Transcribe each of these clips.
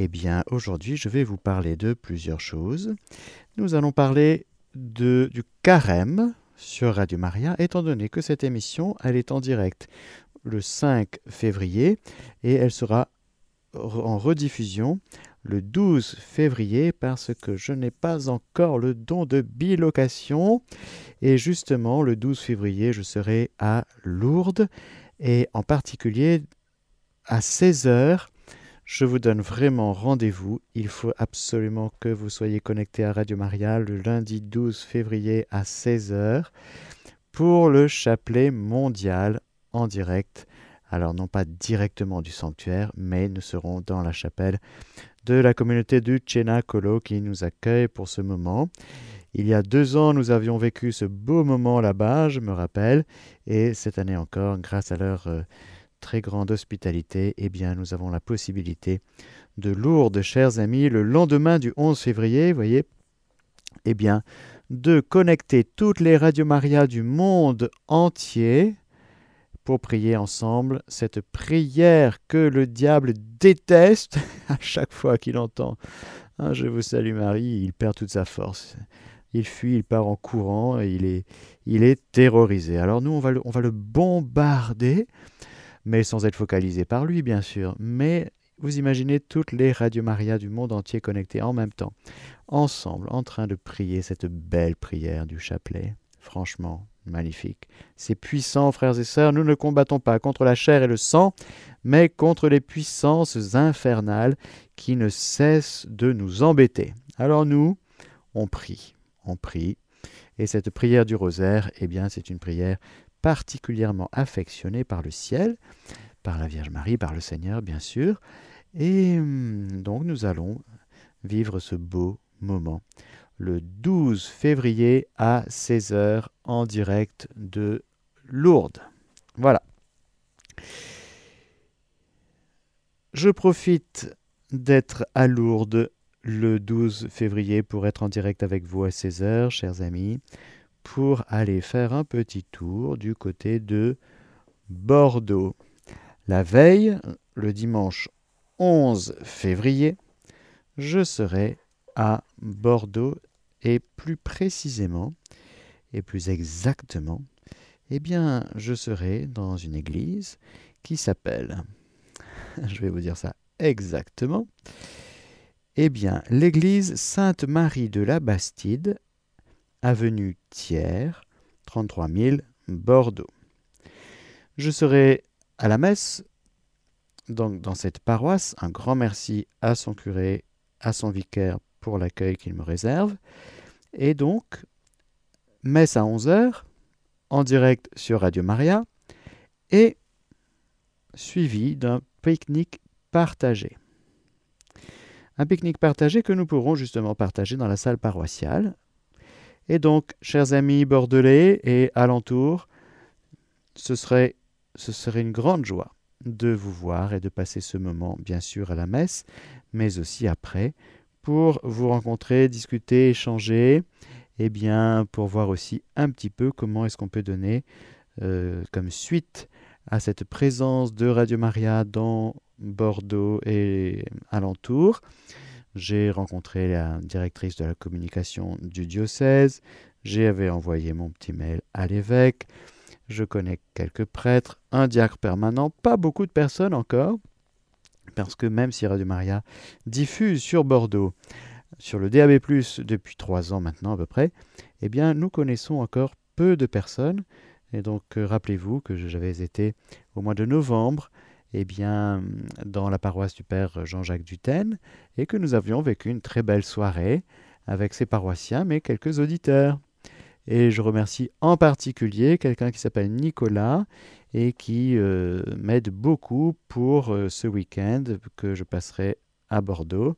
Eh bien, aujourd'hui, je vais vous parler de plusieurs choses. Nous allons parler de, du carême sur Radio Maria, étant donné que cette émission, elle est en direct le 5 février et elle sera en rediffusion le 12 février parce que je n'ai pas encore le don de bilocation. Et justement, le 12 février, je serai à Lourdes et en particulier à 16h. Je vous donne vraiment rendez-vous. Il faut absolument que vous soyez connectés à Radio Maria le lundi 12 février à 16h pour le chapelet mondial en direct. Alors non pas directement du sanctuaire, mais nous serons dans la chapelle de la communauté du Colo qui nous accueille pour ce moment. Il y a deux ans, nous avions vécu ce beau moment là-bas, je me rappelle, et cette année encore, grâce à leur euh, très grande hospitalité, eh bien, nous avons la possibilité de Lourdes, chers amis, le lendemain du 11 février, voyez, eh bien, de connecter toutes les radios Maria du monde entier pour prier ensemble cette prière que le diable déteste à chaque fois qu'il entend. Ah, je vous salue Marie, il perd toute sa force. Il fuit, il part en courant et il est, il est terrorisé. Alors nous, on va, le, on va le bombarder, mais sans être focalisé par lui, bien sûr. Mais vous imaginez toutes les Radio Maria du monde entier connectées en même temps, ensemble, en train de prier cette belle prière du chapelet. Franchement, Magnifique. C'est puissant, frères et sœurs, nous ne combattons pas contre la chair et le sang, mais contre les puissances infernales qui ne cessent de nous embêter. Alors nous, on prie, on prie. Et cette prière du rosaire, eh bien, c'est une prière particulièrement affectionnée par le ciel, par la Vierge Marie, par le Seigneur, bien sûr. Et hum, donc nous allons vivre ce beau moment le 12 février à 16h en direct de Lourdes. Voilà. Je profite d'être à Lourdes le 12 février pour être en direct avec vous à 16h, chers amis, pour aller faire un petit tour du côté de Bordeaux. La veille, le dimanche 11 février, je serai à Bordeaux et plus précisément, et plus exactement, eh bien, je serai dans une église qui s'appelle, je vais vous dire ça exactement, eh bien, l'église Sainte-Marie de la Bastide, avenue Thiers, 33 000, Bordeaux. Je serai à la messe, donc dans cette paroisse. Un grand merci à son curé, à son vicaire pour l'accueil qu'il me réserve. Et donc, messe à 11h, en direct sur Radio Maria, et suivi d'un pique-nique partagé. Un pique-nique partagé que nous pourrons justement partager dans la salle paroissiale. Et donc, chers amis bordelais et alentours, ce serait, ce serait une grande joie de vous voir et de passer ce moment, bien sûr, à la messe, mais aussi après, pour vous rencontrer, discuter, échanger, et eh bien pour voir aussi un petit peu comment est-ce qu'on peut donner euh, comme suite à cette présence de Radio Maria dans Bordeaux et alentour. J'ai rencontré la directrice de la communication du diocèse, j'avais envoyé mon petit mail à l'évêque, je connais quelques prêtres, un diacre permanent, pas beaucoup de personnes encore, parce que même si Radio Maria diffuse sur Bordeaux, sur le DAB+, depuis trois ans maintenant à peu près, eh bien nous connaissons encore peu de personnes. Et donc euh, rappelez-vous que j'avais été au mois de novembre eh bien, dans la paroisse du Père Jean-Jacques Dutène et que nous avions vécu une très belle soirée avec ses paroissiens mais quelques auditeurs. Et je remercie en particulier quelqu'un qui s'appelle Nicolas et qui euh, m'aide beaucoup pour euh, ce week-end que je passerai à Bordeaux.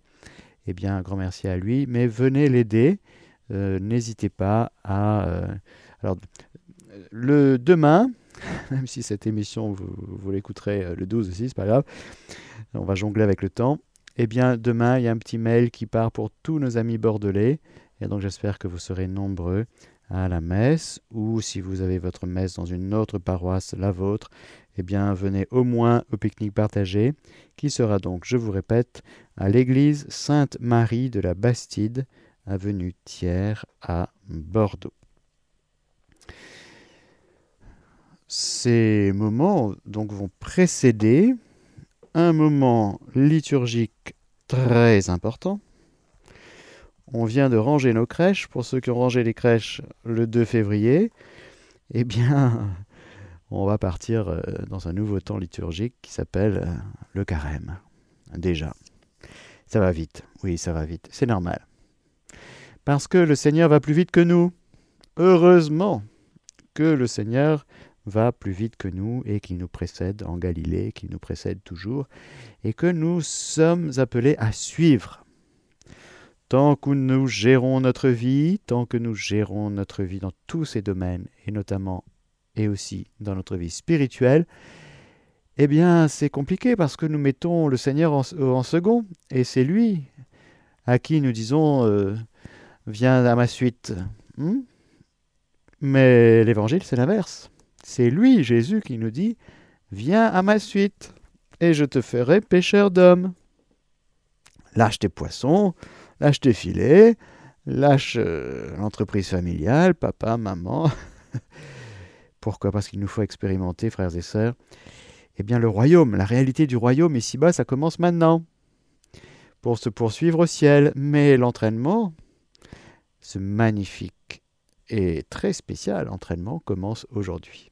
Eh bien, un grand merci à lui, mais venez l'aider. Euh, n'hésitez pas à... alors, le demain, même si cette émission, vous, vous l'écouterez le 12 aussi, c'est pas grave, on va jongler avec le temps. Eh bien, demain, il y a un petit mail qui part pour tous nos amis bordelais. Et donc, j'espère que vous serez nombreux à la messe, ou si vous avez votre messe dans une autre paroisse, la vôtre, eh bien venez au moins au pique-nique partagé, qui sera donc, je vous répète, à l'église Sainte-Marie de la Bastide, avenue Thiers à Bordeaux. Ces moments donc vont précéder un moment liturgique très important. On vient de ranger nos crèches. Pour ceux qui ont rangé les crèches le 2 février, eh bien, on va partir euh, dans un nouveau temps liturgique qui s'appelle euh, le carême. Déjà. Ça va vite. Oui, ça va vite. C'est normal. Parce que le Seigneur va plus vite que nous. Heureusement que le Seigneur va plus vite que nous et qu'il nous précède en Galilée, qu'il nous précède toujours, et que nous sommes appelés à suivre. Tant que nous gérons notre vie, tant que nous gérons notre vie dans tous ces domaines, et notamment et aussi dans notre vie spirituelle, eh bien c'est compliqué parce que nous mettons le Seigneur en, second, et c'est lui à qui nous disons euh, Viens à ma suite. Hmm? Mais l'évangile, c'est l'inverse. C'est lui, Jésus, qui nous dit Viens à ma suite, et je te ferai pêcheur d'hommes. Lâche tes poissons, lâche tes filets, lâche euh, l'entreprise familiale, papa, maman. Pourquoi? Parce qu'il nous faut expérimenter, frères et sœurs. Eh bien, le royaume, la réalité du royaume ici-bas, ça commence maintenant. Pour se poursuivre au ciel. Mais l'entraînement, ce magnifique et très spécial entraînement, commence aujourd'hui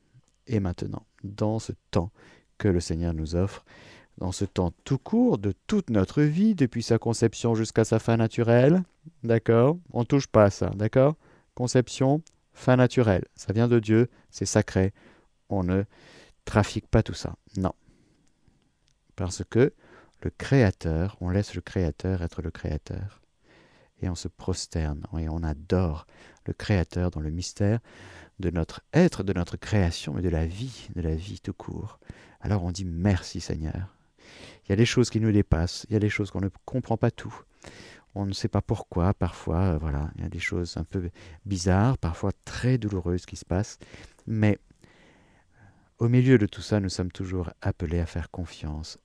et maintenant, dans ce temps que le Seigneur nous offre, dans ce temps tout court de toute notre vie, depuis sa conception jusqu'à sa fin naturelle. D'accord? On ne touche pas à ça, d'accord? Conception, fin naturelle. Ça vient de Dieu, c'est sacré. On ne trafique pas tout ça. Non. Parce que le Créateur, on laisse le Créateur être le Créateur. Et on se prosterne et on adore le Créateur dans le mystère de notre être, de notre création, mais de la vie, de la vie tout court. Alors on dit merci Seigneur. Il y a des choses qui nous dépassent, il y a des choses qu'on ne comprend pas tout. On ne sait pas pourquoi, parfois, euh, voilà, il y a des choses un peu bizarres, parfois très douloureuses qui se passent, mais au milieu de tout ça, nous sommes toujours appelés à faire confiance,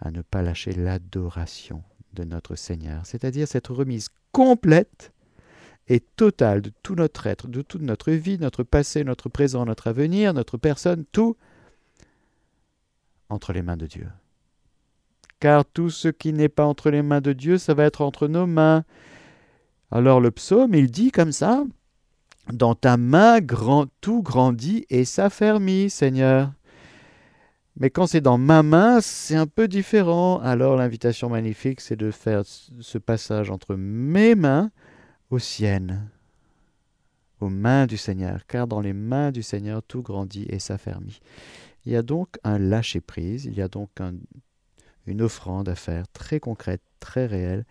à ne pas lâcher l'adoration de notre Seigneur, c'est-à-dire cette remise complète et totale de tout notre être, de toute notre vie, notre passé, notre présent, notre avenir, notre personne, tout entre les mains de Dieu. Car tout ce qui n'est pas entre les mains de Dieu, ça va être entre nos mains. Alors le psaume, il dit comme ça, Dans ta main tout grandit et s'affermit, Seigneur. Mais quand c'est dans ma main, c'est un peu différent. Alors l'invitation magnifique, c'est de faire ce passage entre mes mains, aux siennes, aux mains du Seigneur, car dans les mains du Seigneur tout grandit et s'affermit. Il y a donc un lâcher-prise, il y a donc une offrande à faire très concrète, très réelle,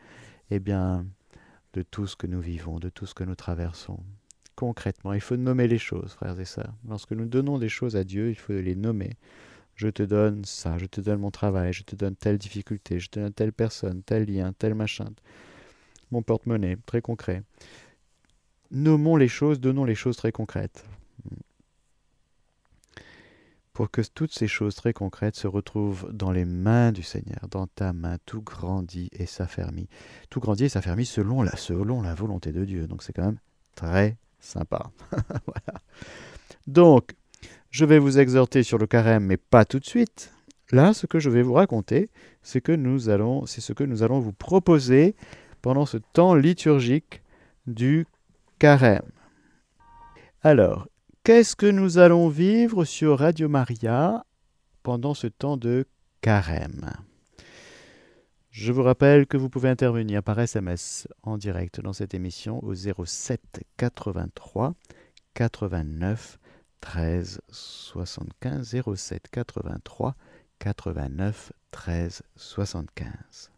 eh bien, de tout ce que nous vivons, de tout ce que nous traversons. Concrètement, il faut nommer les choses, frères et sœurs. Lorsque nous donnons des choses à Dieu, il faut les nommer. Je te donne ça, je te donne mon travail, je te donne telle difficulté, je te donne telle personne, tel lien, tel machin mon porte-monnaie, très concret. Nommons les choses, donnons les choses très concrètes. Pour que toutes ces choses très concrètes se retrouvent dans les mains du Seigneur, dans ta main, tout grandit et s'affermit. Tout grandit et s'affermit selon la, selon la volonté de Dieu. Donc c'est quand même très sympa. voilà. Donc, je vais vous exhorter sur le carême, mais pas tout de suite. Là, ce que je vais vous raconter, c'est que nous allons, c'est ce que nous allons vous proposer pendant ce temps liturgique du carême. Alors, qu'est-ce que nous allons vivre sur Radio Maria pendant ce temps de carême? Je vous rappelle que vous pouvez intervenir par SMS en direct dans cette émission au 07 83 89 13 75 07 83 89 13 75.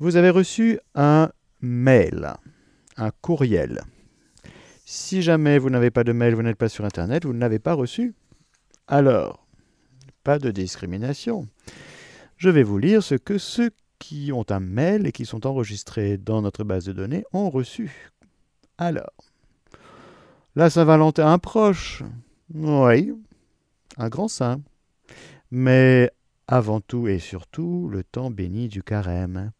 Vous avez reçu un mail, un courriel. Si jamais vous n'avez pas de mail, vous n'êtes pas sur Internet, vous ne l'avez pas reçu. Alors, pas de discrimination. Je vais vous lire ce que ceux qui ont un mail et qui sont enregistrés dans notre base de données ont reçu. Alors, La Saint-Valentin proche. Oui, un grand saint. Mais avant tout et surtout, le temps béni du carême.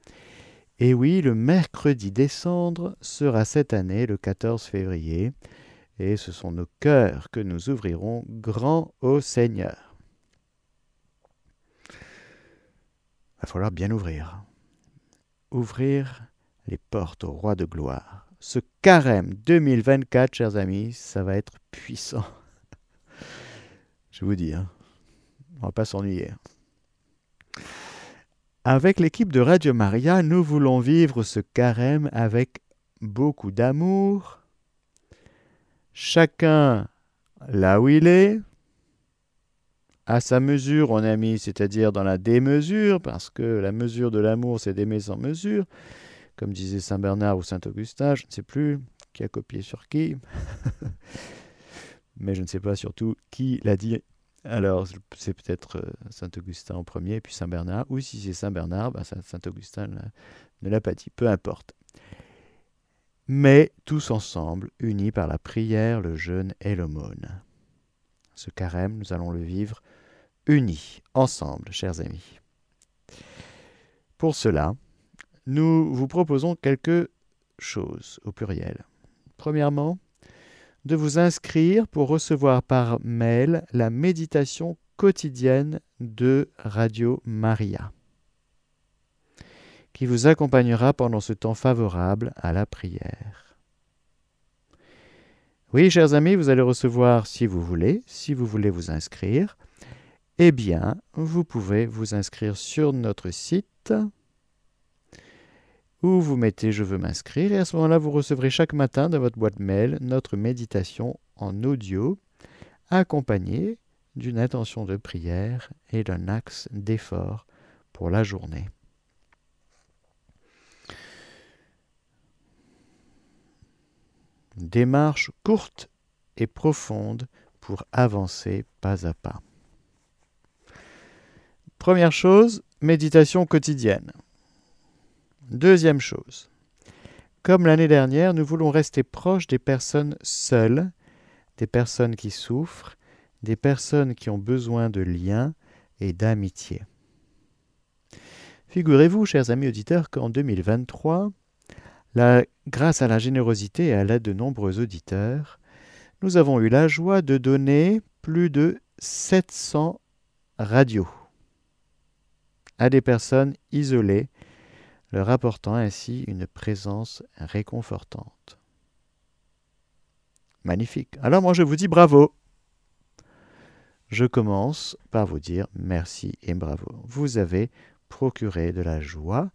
Et oui, le mercredi décembre sera cette année le 14 février, et ce sont nos cœurs que nous ouvrirons grand au Seigneur. Il va falloir bien ouvrir. Ouvrir les portes au roi de gloire. Ce carême 2024, chers amis, ça va être puissant. Je vous dis, hein, on va pas s'ennuyer. Avec l'équipe de Radio Maria, nous voulons vivre ce carême avec beaucoup d'amour, chacun là où il est, à sa mesure, on a mis, c'est-à-dire dans la démesure, parce que la mesure de l'amour, c'est d'aimer sans mesure, comme disait Saint Bernard ou Saint Augustin, je ne sais plus qui a copié sur qui, mais je ne sais pas surtout qui l'a dit alors, c'est peut-être euh, Saint-Augustin en premier, puis Saint-Bernard, ou si c'est Saint-Bernard, ben, Saint-Augustin ne l'a pas dit, peu importe. Mais tous ensemble, unis par la prière, le jeûne et l'aumône. Ce carême, nous allons le vivre unis, ensemble, chers amis. Pour cela, nous vous proposons quelque chose au pluriel. Premièrement, de vous inscrire pour recevoir par mail la méditation quotidienne de Radio Maria, qui vous accompagnera pendant ce temps favorable à la prière. Oui, chers amis, vous allez recevoir si vous voulez, si vous voulez vous inscrire, eh bien, vous pouvez vous inscrire sur notre site où vous mettez Je veux m'inscrire et à ce moment-là, vous recevrez chaque matin dans votre boîte mail notre méditation en audio accompagnée d'une intention de prière et d'un axe d'effort pour la journée. démarche courte et profonde pour avancer pas à pas. Première chose, méditation quotidienne. Deuxième chose, comme l'année dernière, nous voulons rester proches des personnes seules, des personnes qui souffrent, des personnes qui ont besoin de liens et d'amitié. Figurez-vous, chers amis auditeurs, qu'en 2023, grâce à la générosité et à l'aide de nombreux auditeurs, nous avons eu la joie de donner plus de 700 radios à des personnes isolées leur apportant ainsi une présence réconfortante. Magnifique. Alors moi je vous dis bravo. Je commence par vous dire merci et bravo. Vous avez procuré de la joie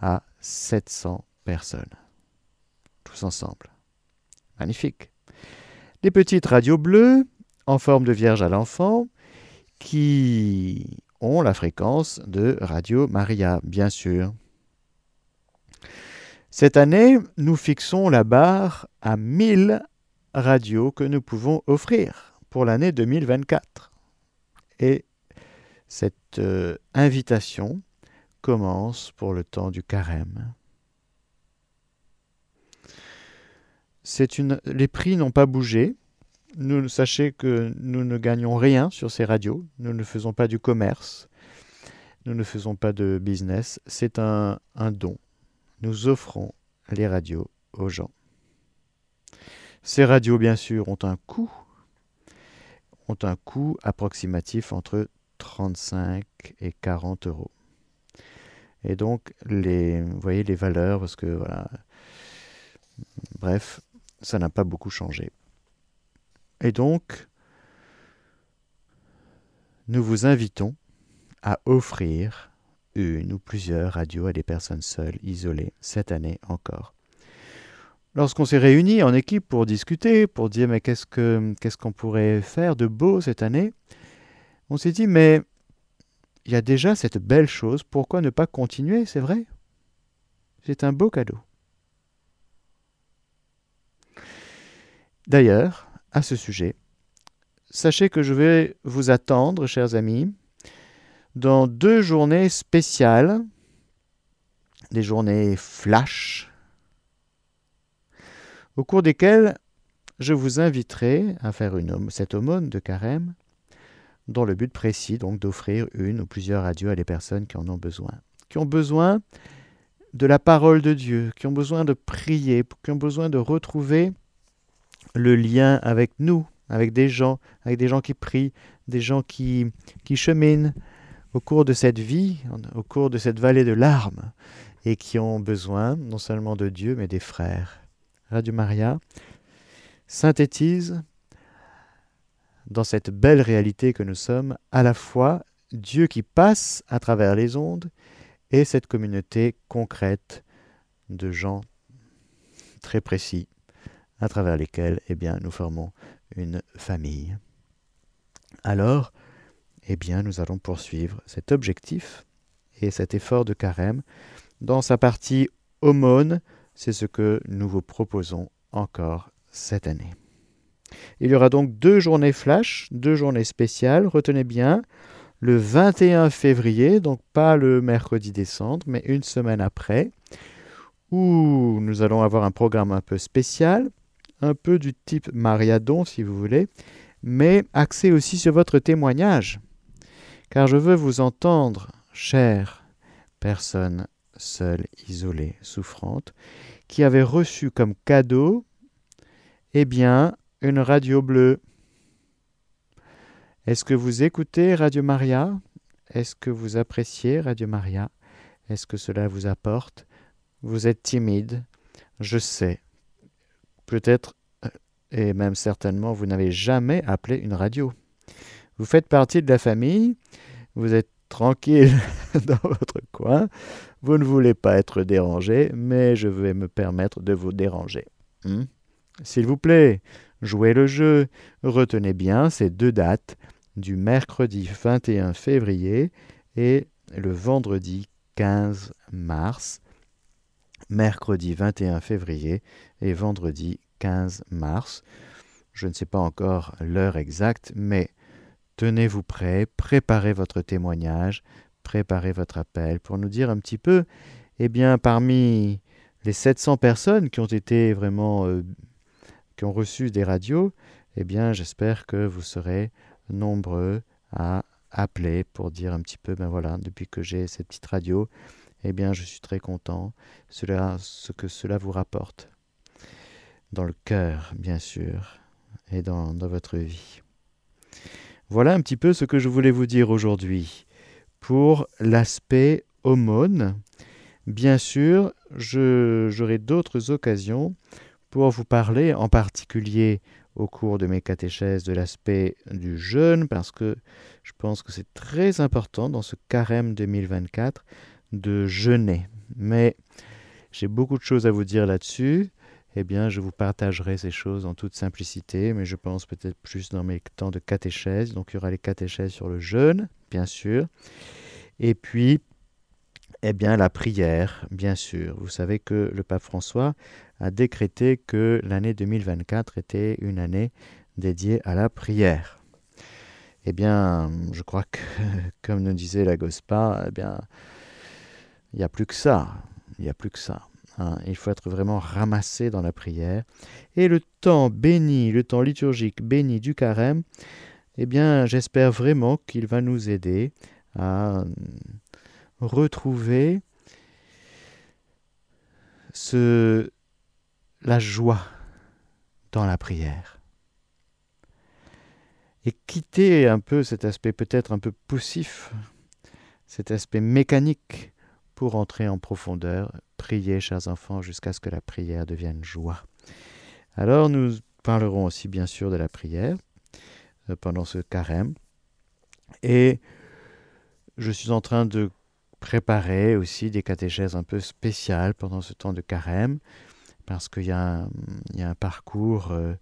à 700 personnes. Tous ensemble. Magnifique. Des petites radios bleues en forme de Vierge à l'enfant qui ont la fréquence de Radio Maria, bien sûr. Cette année, nous fixons la barre à 1000 radios que nous pouvons offrir pour l'année 2024. Et cette euh, invitation commence pour le temps du carême. Les prix n'ont pas bougé. Nous, sachez que nous ne gagnons rien sur ces radios. Nous ne faisons pas du commerce. Nous ne faisons pas de business. C'est un don nous offrons les radios aux gens. Ces radios, bien sûr, ont un coût, ont un coût approximatif entre 35 et 40 euros. Et donc, vous voyez les valeurs, parce que voilà, bref, ça n'a pas beaucoup changé. Et donc, nous vous invitons à offrir une ou plusieurs radios à des personnes seules, isolées, cette année encore. Lorsqu'on s'est réunis en équipe pour discuter, pour dire mais qu'est-ce que qu'est-ce qu'on pourrait faire de beau cette année, on s'est dit mais il y a déjà cette belle chose, pourquoi ne pas continuer, c'est vrai? C'est un beau cadeau. D'ailleurs, à ce sujet, sachez que je vais vous attendre, chers amis, dans deux journées spéciales, des journées flash, au cours desquelles je vous inviterai à faire cette aumône de carême dans le but précis donc d'offrir une ou plusieurs radios à des personnes qui en ont besoin, qui ont besoin de la parole de Dieu, qui ont besoin de prier, qui ont besoin de retrouver le lien avec nous, avec des gens, avec des gens qui prient, des gens qui cheminent au cours de cette vie, au cours de cette vallée de larmes, et qui ont besoin non seulement de Dieu, mais des frères. Radio Maria synthétise dans cette belle réalité que nous sommes à la fois Dieu qui passe à travers les ondes et cette communauté concrète de gens très précis à travers lesquels eh bien, nous formons une famille. Alors, eh bien, nous allons poursuivre cet objectif et cet effort de carême. Dans sa partie aumône, c'est ce que nous vous proposons encore cette année. Il y aura donc deux journées flash, deux journées spéciales, retenez bien, le 21 février, donc pas le mercredi décembre, mais une semaine après, où nous allons avoir un programme un peu spécial, un peu du type Mariadon si vous voulez, mais axé aussi sur votre témoignage. Car je veux vous entendre, chère personne seule, isolée, souffrante, qui avait reçu comme cadeau, eh bien, une radio bleue. Est-ce que vous écoutez Radio Maria? Est-ce que vous appréciez Radio Maria? Est-ce que cela vous apporte? Vous êtes timide, je sais. Peut-être, euh, et même certainement, vous n'avez jamais appelé une radio. Vous faites partie de la famille, vous êtes tranquille dans votre coin, vous ne voulez pas être dérangé, mais je vais me permettre de vous déranger. Hmm? S'il vous plaît, jouez le jeu. Retenez bien ces deux dates du mercredi 21 février et le vendredi 15 mars. Mercredi 21 février et vendredi 15 mars. Je ne sais pas encore l'heure exacte, mais tenez-vous prêt, préparez votre témoignage, préparez votre appel pour nous dire un petit peu, eh bien, parmi les 700 personnes qui ont été vraiment euh, qui ont reçu des radios, eh bien, j'espère que vous serez nombreux à appeler pour dire un petit peu, ben voilà, depuis que j'ai cette petite radio, eh bien, je suis très content, cela, ce que cela vous rapporte, dans le cœur, bien sûr, et dans votre vie. Voilà un petit peu ce que je voulais vous dire aujourd'hui pour l'aspect aumône. Bien sûr, j'aurai d'autres occasions pour vous parler en particulier au cours de mes catéchèses de l'aspect du jeûne, parce que je pense que c'est très important dans ce carême 2024 de jeûner. Mais j'ai beaucoup de choses à vous dire là-dessus. Eh bien, je vous partagerai ces choses en toute simplicité, mais je pense peut-être plus dans mes temps de catéchèse. Donc, il y aura les catéchèses sur le jeûne, bien sûr. Et puis, eh bien, la prière, bien sûr. Vous savez que le pape François a décrété que l'année 2024 était une année dédiée à la prière. Eh bien, je crois que, comme nous disait la Gospa, eh bien, il n'y a plus que ça. Il n'y a plus que ça. Hein. Il faut être vraiment ramassé dans la prière. Et le temps béni, le temps liturgique béni du carême, eh bien, j'espère vraiment qu'il va nous aider à retrouver ce, la joie dans la prière. Et quitter un peu cet aspect peut-être un peu poussif, cet aspect mécanique, pour entrer en profondeur, prier, chers enfants, jusqu'à ce que la prière devienne joie. Alors nous parlerons aussi bien sûr de la prière euh, pendant ce carême. Et je suis en train de préparer aussi des catéchèses un peu spéciales pendant ce temps de carême parce qu'il y, a un parcours, euh,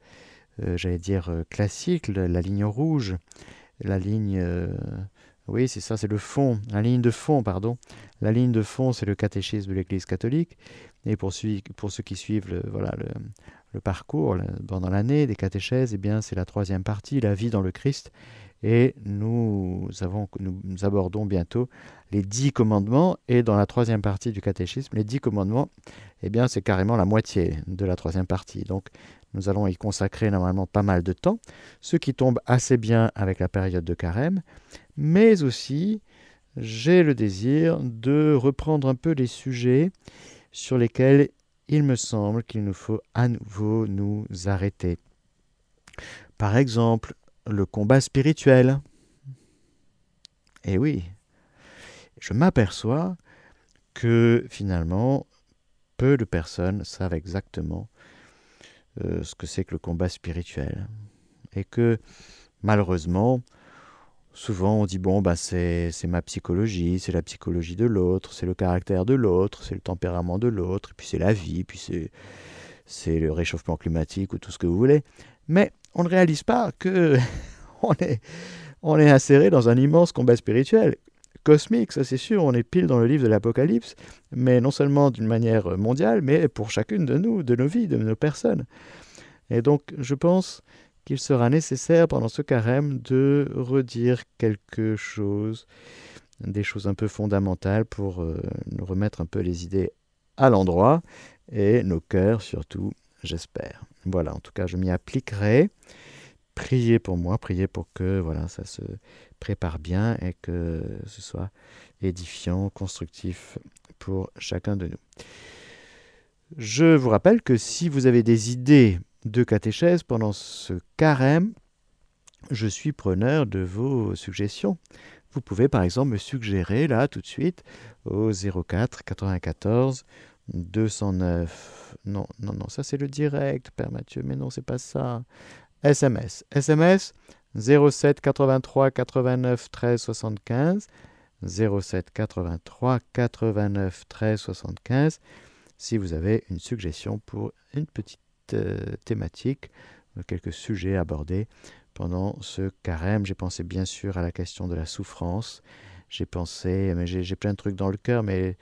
euh, j'allais dire, classique, la, ligne rouge, la ligne... oui, c'est ça, c'est le fond, la ligne de fond, pardon. La ligne de fond, c'est le catéchisme de l'Église catholique. Et pour, ceux, qui suivent le, voilà, le, parcours pendant l'année des catéchèses, eh bien, c'est la troisième partie, la vie dans le Christ. Et nous, nous abordons bientôt les dix commandements. Et dans la troisième partie du catéchisme, les dix commandements, eh bien, c'est carrément la moitié de la troisième partie. Donc, Nous allons y consacrer normalement pas mal de temps, ce qui tombe assez bien avec la période de carême, mais aussi j'ai le désir de reprendre un peu les sujets sur lesquels il me semble qu'il nous faut à nouveau nous arrêter. Par exemple, le combat spirituel. Eh oui, je m'aperçois que finalement, peu de personnes savent exactement euh, ce que c'est que le combat spirituel. Et que malheureusement, souvent on dit bon, bah, c'est ma psychologie, c'est la psychologie de l'autre, c'est le caractère de l'autre, c'est le tempérament de l'autre, puis c'est la vie, puis c'est le réchauffement climatique ou tout ce que vous voulez. Mais on ne réalise pas que on est, on est inséré dans un immense combat spirituel cosmique, ça c'est sûr, on est pile dans le livre de l'Apocalypse, mais non seulement d'une manière mondiale, mais pour chacune de nous, de nos vies, de nos personnes. Et donc je pense qu'il sera nécessaire pendant ce carême de redire quelque chose, des choses un peu fondamentales pour euh, nous remettre un peu les idées à l'endroit et nos cœurs surtout, j'espère. Voilà, en tout cas, je m'y appliquerai. Priez pour moi, priez pour que voilà, ça se prépare bien et que ce soit édifiant, constructif pour chacun de nous. Je vous rappelle que si vous avez des idées de catéchèse pendant ce carême, je suis preneur de vos suggestions. Vous pouvez par exemple me suggérer là tout de suite au 04 94 209. Non, non, non, ça c'est le direct, Père Mathieu, mais non, c'est pas ça. SMS. SMS 07 83 89 13 75. 07 83 89 13 75. Si vous avez une suggestion pour une petite euh, thématique, euh, quelques sujets abordés pendant ce carême, j'ai pensé bien sûr à la question de la souffrance. J'ai pensé, mais j'ai plein de trucs dans le cœur, mais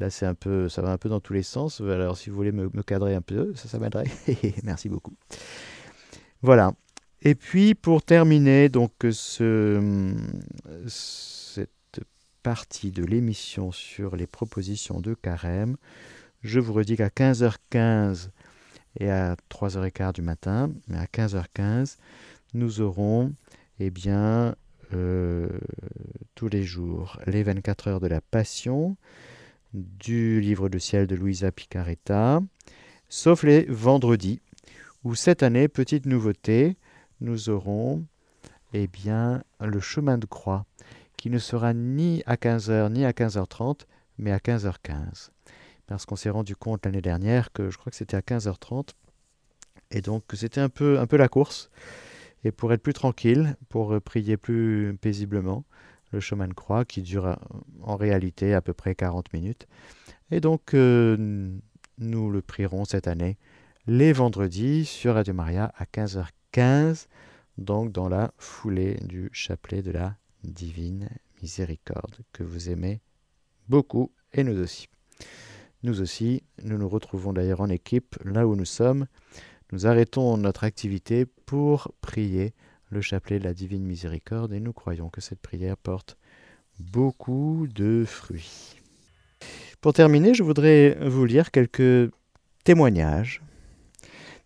Là, c'est un peu, ça va un peu dans tous les sens. Alors, si vous voulez me, cadrer un peu, ça, m'aiderait. Merci beaucoup. Voilà. Et puis, pour terminer, donc, ce, cette partie de l'émission sur les propositions de carême, je vous redis qu'à 15h15 et à 3h15 du matin, mais à 15h15, nous aurons, eh bien, euh, tous les jours, les 24 heures de la Passion, du livre de ciel de Louisa Picaretta, sauf les vendredis, où cette année, petite nouveauté, nous aurons eh bien, le chemin de croix, qui ne sera ni à 15h ni à 15h30, mais à 15h15. Parce qu'on s'est rendu compte l'année dernière que je crois que c'était à 15h30, et donc c'était un peu, la course. Et pour être plus tranquille, pour prier plus paisiblement, le chemin de croix, qui dure euh, en réalité à peu près 40 minutes. Et donc, euh, nous le prierons cette année les vendredis sur Radio Maria à 15h15, donc dans la foulée du chapelet de la divine miséricorde, que vous aimez beaucoup, et nous aussi. Nous aussi, nous nous retrouvons d'ailleurs en équipe là où nous sommes. Nous arrêtons notre activité pour prier le chapelet de la divine miséricorde et nous croyons que cette prière porte beaucoup de fruits. Pour terminer, je voudrais vous lire quelques témoignages,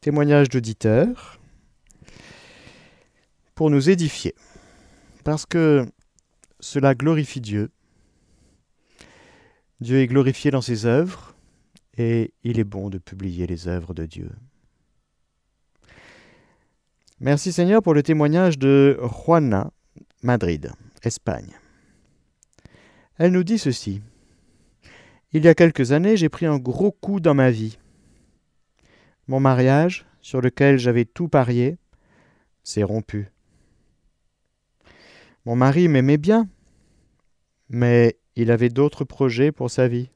témoignages d'auditeurs, pour nous édifier, parce que cela glorifie Dieu. Dieu est glorifié dans ses œuvres, et il est bon de publier les œuvres de Dieu. Merci Seigneur pour le témoignage de Juana, Madrid, Espagne. Elle nous dit ceci. Il y a quelques années, j'ai pris un gros coup dans ma vie. Mon mariage, sur lequel j'avais tout parié, s'est rompu. Mon mari m'aimait bien, mais il avait d'autres projets pour sa vie.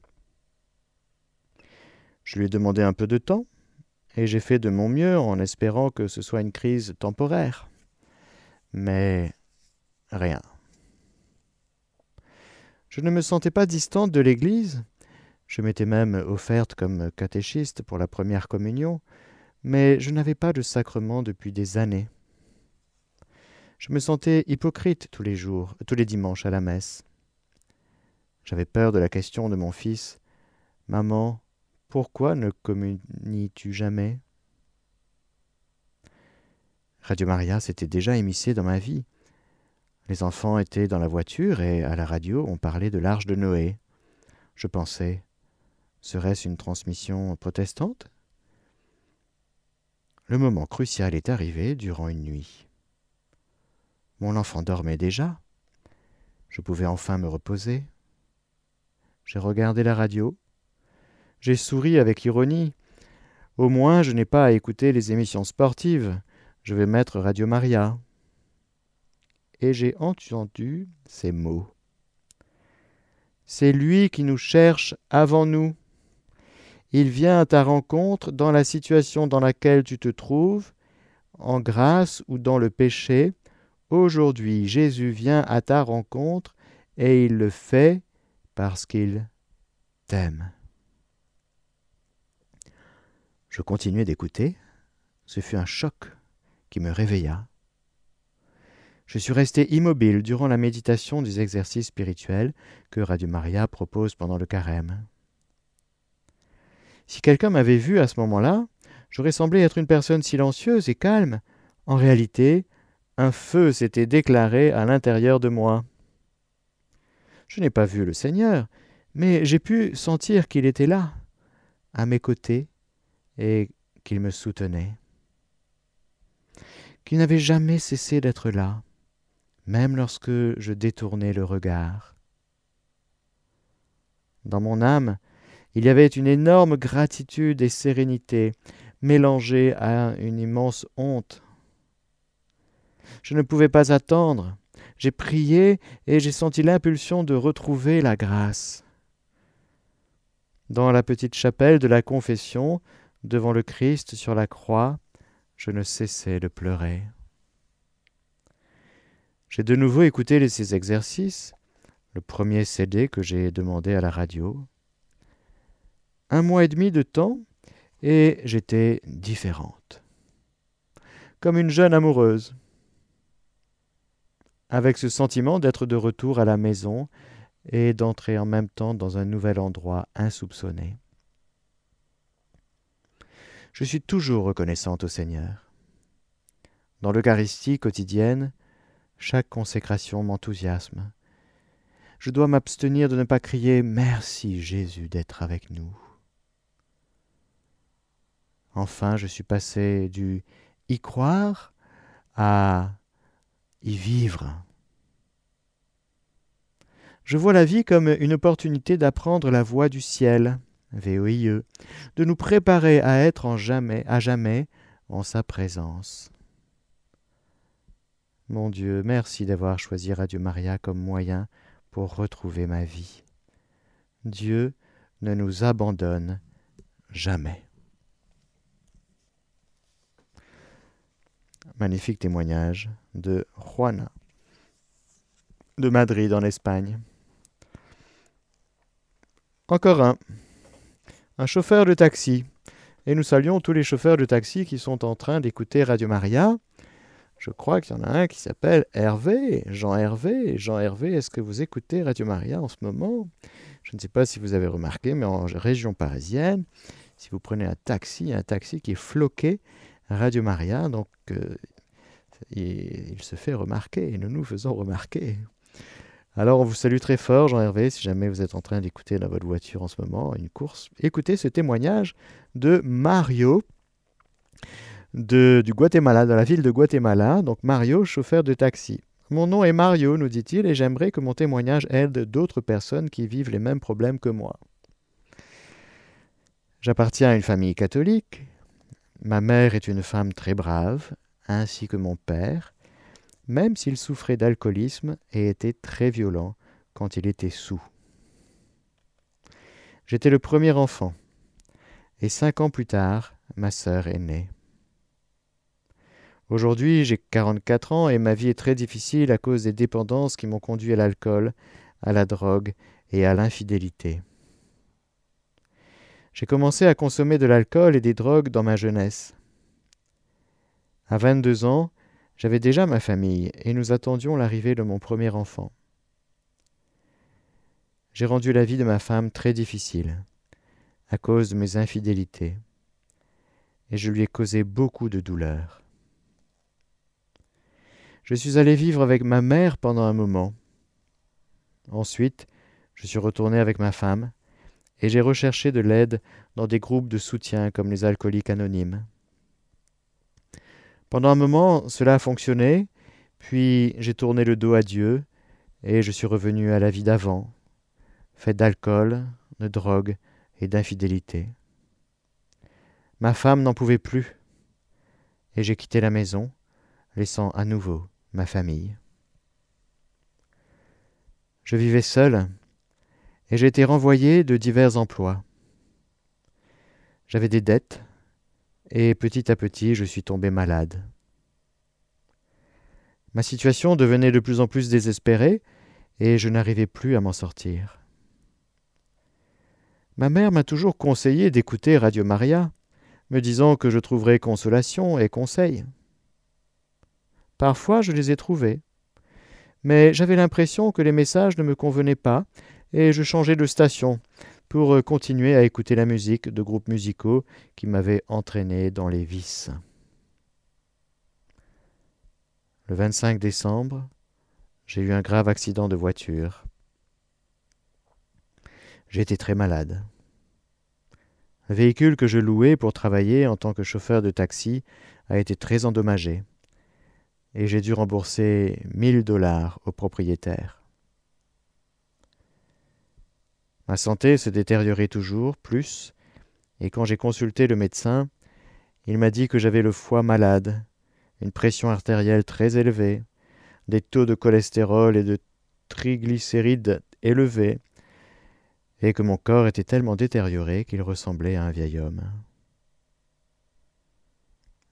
Je lui ai demandé un peu de temps, et j'ai fait de mon mieux en espérant que ce soit une crise temporaire. Mais rien. Je ne me sentais pas distante de l'Église, je m'étais même offerte comme catéchiste pour la première communion, mais je n'avais pas de sacrement depuis des années. Je me sentais hypocrite tous les jours, tous les dimanches à la messe. J'avais peur de la question de mon fils. Maman, pourquoi ne communies-tu jamais? Radio Maria s'était déjà émissé dans ma vie. Les enfants étaient dans la voiture et à la radio on parlait de l'arche de Noé. Je pensais, serait-ce une transmission protestante? Le moment crucial est arrivé durant une nuit. Mon enfant dormait déjà. Je pouvais enfin me reposer. J'ai regardé la radio. J'ai souri avec ironie. Au moins, je n'ai pas à écouter les émissions sportives. Je vais mettre Radio Maria. Et j'ai entendu ces mots. C'est lui qui nous cherche avant nous. Il vient à ta rencontre dans la situation dans laquelle tu te trouves, en grâce ou dans le péché. Aujourd'hui, Jésus vient à ta rencontre et il le fait parce qu'il t'aime. Je continuai d'écouter. Ce fut un choc qui me réveilla. Je suis resté immobile durant la méditation des exercices spirituels que Radio Maria propose pendant le carême. Si quelqu'un m'avait vu à ce moment-là, j'aurais semblé être une personne silencieuse et calme. En réalité, un feu s'était déclaré à l'intérieur de moi. Je n'ai pas vu le Seigneur, mais j'ai pu sentir qu'il était là, à mes côtés, et qu'il me soutenait, qu'il n'avait jamais cessé d'être là, même lorsque je détournais le regard. Dans mon âme, il y avait une énorme gratitude et sérénité, mélangée à une immense honte. Je ne pouvais pas attendre. J'ai prié et j'ai senti l'impulsion de retrouver la grâce. Dans la petite chapelle de la confession, devant le Christ sur la croix, je ne cessais de pleurer. J'ai de nouveau écouté ces exercices, le premier CD que j'ai demandé à la radio. Un mois et demi de temps, et j'étais différente. Comme une jeune amoureuse. Avec ce sentiment d'être de retour à la maison et d'entrer en même temps dans un nouvel endroit insoupçonné. Je suis toujours reconnaissante au Seigneur. Dans l'Eucharistie quotidienne, chaque consécration m'enthousiasme. Je dois m'abstenir de ne pas crier Merci Jésus d'être avec nous. Enfin, je suis passé du y croire à y vivre. Je vois la vie comme une opportunité d'apprendre la voie du ciel, VOIE, de nous préparer à être en jamais, à jamais en sa présence. Mon Dieu, merci d'avoir choisi Radio Maria comme moyen pour retrouver ma vie. Dieu ne nous abandonne jamais. Magnifique témoignage de Juana de Madrid en Espagne. Encore un. Un chauffeur de taxi. Et nous saluons tous les chauffeurs de taxi qui sont en train d'écouter Radio Maria. Je crois qu'il y en a un qui s'appelle Hervé, Jean Hervé. Jean Hervé, est-ce que vous écoutez Radio Maria en ce moment? Je ne sais pas si vous avez remarqué, mais en région parisienne, si vous prenez un taxi, un taxi qui est floqué Radio Maria, donc euh, il, se fait remarquer nous nous faisons remarquer. Alors on vous salue très fort, Jean-Hervé, si jamais vous êtes en train d'écouter dans votre voiture en ce moment une course. Écoutez ce témoignage de Mario de, du Guatemala, dans la ville de Guatemala. Donc Mario, chauffeur de taxi. Mon nom est Mario, nous dit-il, et j'aimerais que mon témoignage aide d'autres personnes qui vivent les mêmes problèmes que moi. J'appartiens à une famille catholique. Ma mère est une femme très brave, ainsi que mon père, même s'il souffrait d'alcoolisme et était très violent quand il était sous. J'étais le premier enfant, et cinq ans plus tard, ma sœur est née. Aujourd'hui, j'ai 44 ans et ma vie est très difficile à cause des dépendances qui m'ont conduit à l'alcool, à la drogue et à l'infidélité. J'ai commencé à consommer de l'alcool et des drogues dans ma jeunesse. À 22 ans, j'avais déjà ma famille et nous attendions l'arrivée de mon premier enfant. J'ai rendu la vie de ma femme très difficile à cause de mes infidélités et je lui ai causé beaucoup de douleur. Je suis allé vivre avec ma mère pendant un moment. Ensuite, je suis retourné avec ma femme et j'ai recherché de l'aide dans des groupes de soutien comme les alcooliques anonymes. Pendant un moment, cela a fonctionné, puis j'ai tourné le dos à Dieu et je suis revenu à la vie d'avant, faite d'alcool, de drogue et d'infidélité. Ma femme n'en pouvait plus, et j'ai quitté la maison, laissant à nouveau ma famille. Je vivais seul, et j'ai été renvoyé de divers emplois. J'avais des dettes, et petit à petit je suis tombé malade. Ma situation devenait de plus en plus désespérée, et je n'arrivais plus à m'en sortir. Ma mère m'a toujours conseillé d'écouter Radio Maria, me disant que je trouverais consolation et conseil. Parfois je les ai trouvés, mais j'avais l'impression que les messages ne me convenaient pas, et je changeais de station pour continuer à écouter la musique de groupes musicaux qui m'avaient entraîné dans les vices. Le 25 décembre, j'ai eu un grave accident de voiture. J'étais très malade. Le véhicule que je louais pour travailler en tant que chauffeur de taxi a été très endommagé et j'ai dû rembourser mille dollars au propriétaire. Ma santé se détériorait toujours plus et quand j'ai consulté le médecin, il m'a dit que j'avais le foie malade une pression artérielle très élevée, des taux de cholestérol et de triglycérides élevés, et que mon corps était tellement détérioré qu'il ressemblait à un vieil homme.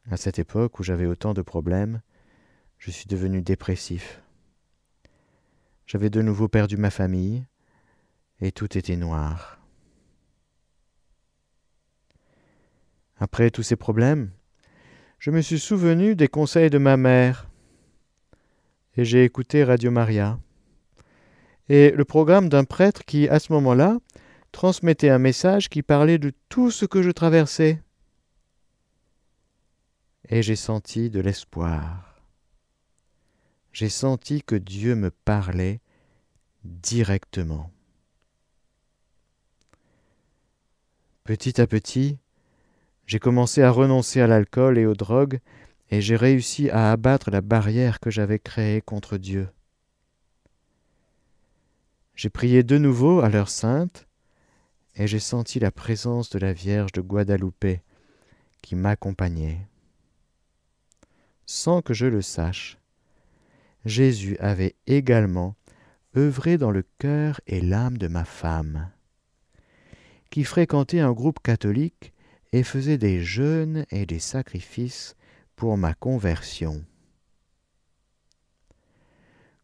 À cette époque où j'avais autant de problèmes, je suis devenu dépressif. J'avais de nouveau perdu ma famille, et tout était noir. Après tous ces problèmes, je me suis souvenu des conseils de ma mère et j'ai écouté Radio Maria et le programme d'un prêtre qui, à ce moment-là, transmettait un message qui parlait de tout ce que je traversais. Et j'ai senti de l'espoir. J'ai senti que Dieu me parlait directement. Petit à petit, j'ai commencé à renoncer à l'alcool et aux drogues, et j'ai réussi à abattre la barrière que j'avais créée contre Dieu. J'ai prié de nouveau à l'heure sainte, et j'ai senti la présence de la Vierge de Guadalupe qui m'accompagnait. Sans que je le sache, Jésus avait également œuvré dans le cœur et l'âme de ma femme, qui fréquentait un groupe catholique et faisait des jeûnes et des sacrifices pour ma conversion.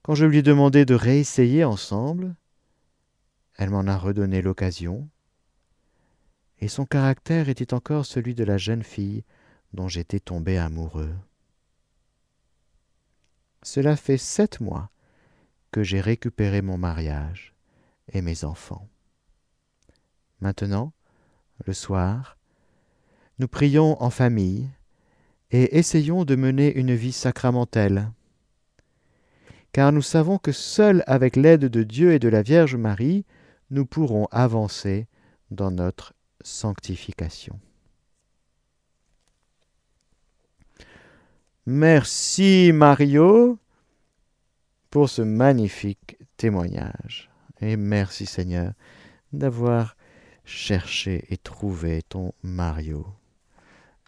Quand je lui ai demandé de réessayer ensemble, elle m'en a redonné l'occasion, et son caractère était encore celui de la jeune fille dont j'étais tombé amoureux. Cela fait sept mois que j'ai récupéré mon mariage et mes enfants. Maintenant, le soir, nous prions en famille et essayons de mener une vie sacramentelle. Car nous savons que seul avec l'aide de Dieu et de la Vierge Marie, nous pourrons avancer dans notre sanctification. Merci Mario pour ce magnifique témoignage. Et merci Seigneur d'avoir cherché et trouvé ton Mario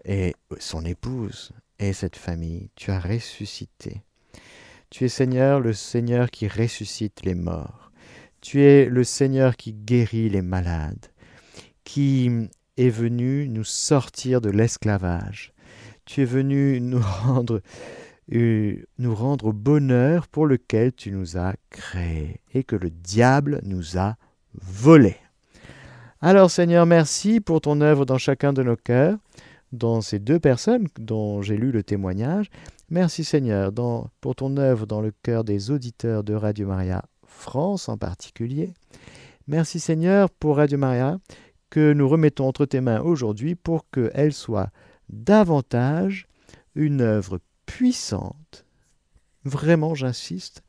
et son épouse et cette famille. Tu as ressuscité. Tu es Seigneur, le Seigneur qui ressuscite les morts. Tu es le Seigneur qui guérit les malades, qui est venu nous sortir de l'esclavage. Tu es venu nous rendre, euh, nous rendre au bonheur pour lequel tu nous as créés et que le diable nous a volés. Alors Seigneur, merci pour ton œuvre dans chacun de nos cœurs dans ces deux personnes dont j'ai lu le témoignage. Merci Seigneur pour ton œuvre dans le cœur des auditeurs de Radio Maria France en particulier. Merci Seigneur pour Radio Maria que nous remettons entre tes mains aujourd'hui pour qu'elle soit davantage une œuvre puissante vraiment j'insiste,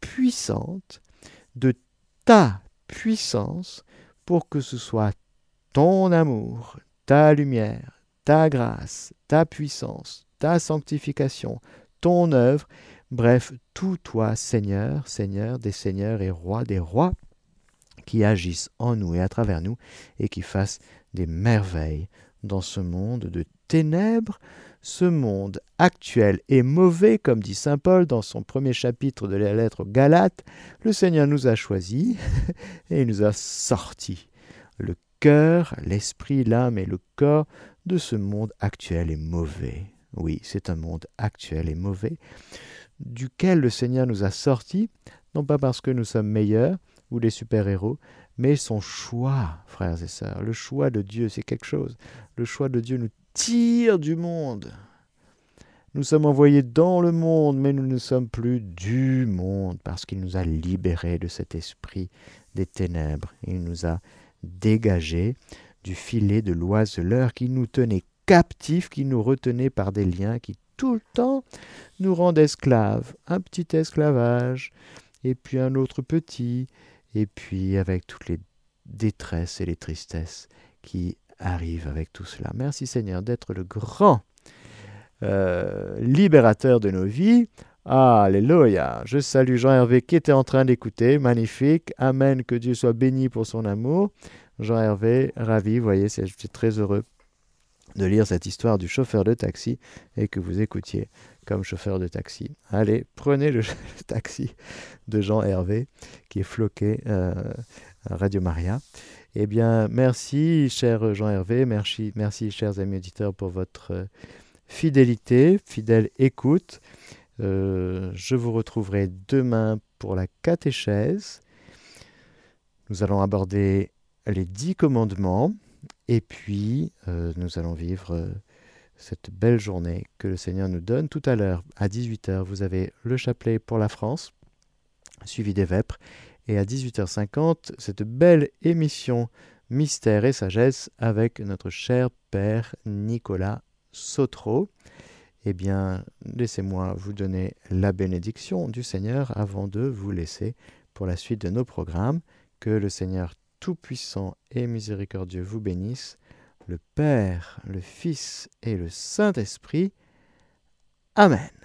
puissante de ta puissance pour que ce soit ton amour, ta lumière, ta grâce, ta puissance, ta sanctification, ton œuvre, bref, tout toi, Seigneur, Seigneur des seigneurs et roi des rois, qui agissent en nous et à travers nous et qui fassent des merveilles dans ce monde de ténèbres, ce monde actuel est mauvais, comme dit Saint Paul dans son premier chapitre de la lettre aux Galates. Le Seigneur nous a choisis et il nous a sortis. Le cœur, l'esprit, l'âme et le corps de ce monde actuel est mauvais. Oui, c'est un monde actuel et mauvais, duquel le Seigneur nous a sortis, non pas parce que nous sommes meilleurs ou des super-héros, mais son choix, frères et sœurs. Le choix de Dieu, c'est quelque chose. Le choix de Dieu nous du monde. Nous sommes envoyés dans le monde, mais nous ne sommes plus du monde, parce qu'il nous a libérés de cet esprit des ténèbres. Il nous a dégagés du filet de l'oiseleur qui nous tenait captifs, qui nous retenait par des liens qui tout le temps nous rendent esclaves. Un petit esclavage, et puis un autre petit, et puis avec toutes les détresses et les tristesses qui arrive avec tout cela. Merci Seigneur d'être le grand euh, libérateur de nos vies. Alléluia. Je salue Jean-Hervé qui était en train d'écouter. Magnifique. Amen. Que Dieu soit béni pour son amour. Jean-Hervé, ravi. Vous voyez, je suis très heureux de lire cette histoire du chauffeur de taxi et que vous écoutiez comme chauffeur de taxi. Allez, prenez le taxi de Jean Hervé qui est floqué euh, à Radio Maria. Eh bien, merci, cher Jean-Hervé, merci, merci, chers amis auditeurs, pour votre euh, fidélité, fidèle écoute. Euh, je vous retrouverai demain pour la catéchèse. Nous allons aborder les dix commandements et puis euh, nous allons vivre cette belle journée que le Seigneur nous donne. Tout à l'heure, à 18h, vous avez le chapelet pour la France, suivi des vêpres. Et à 18h50, cette belle émission Mystère et Sagesse avec notre cher Père Nicolas Sautreau. Eh bien, laissez-moi vous donner la bénédiction du Seigneur avant de vous laisser pour la suite de nos programmes. Que le Seigneur Tout-Puissant et Miséricordieux vous bénisse, le Père, le Fils et le Saint-Esprit. Amen.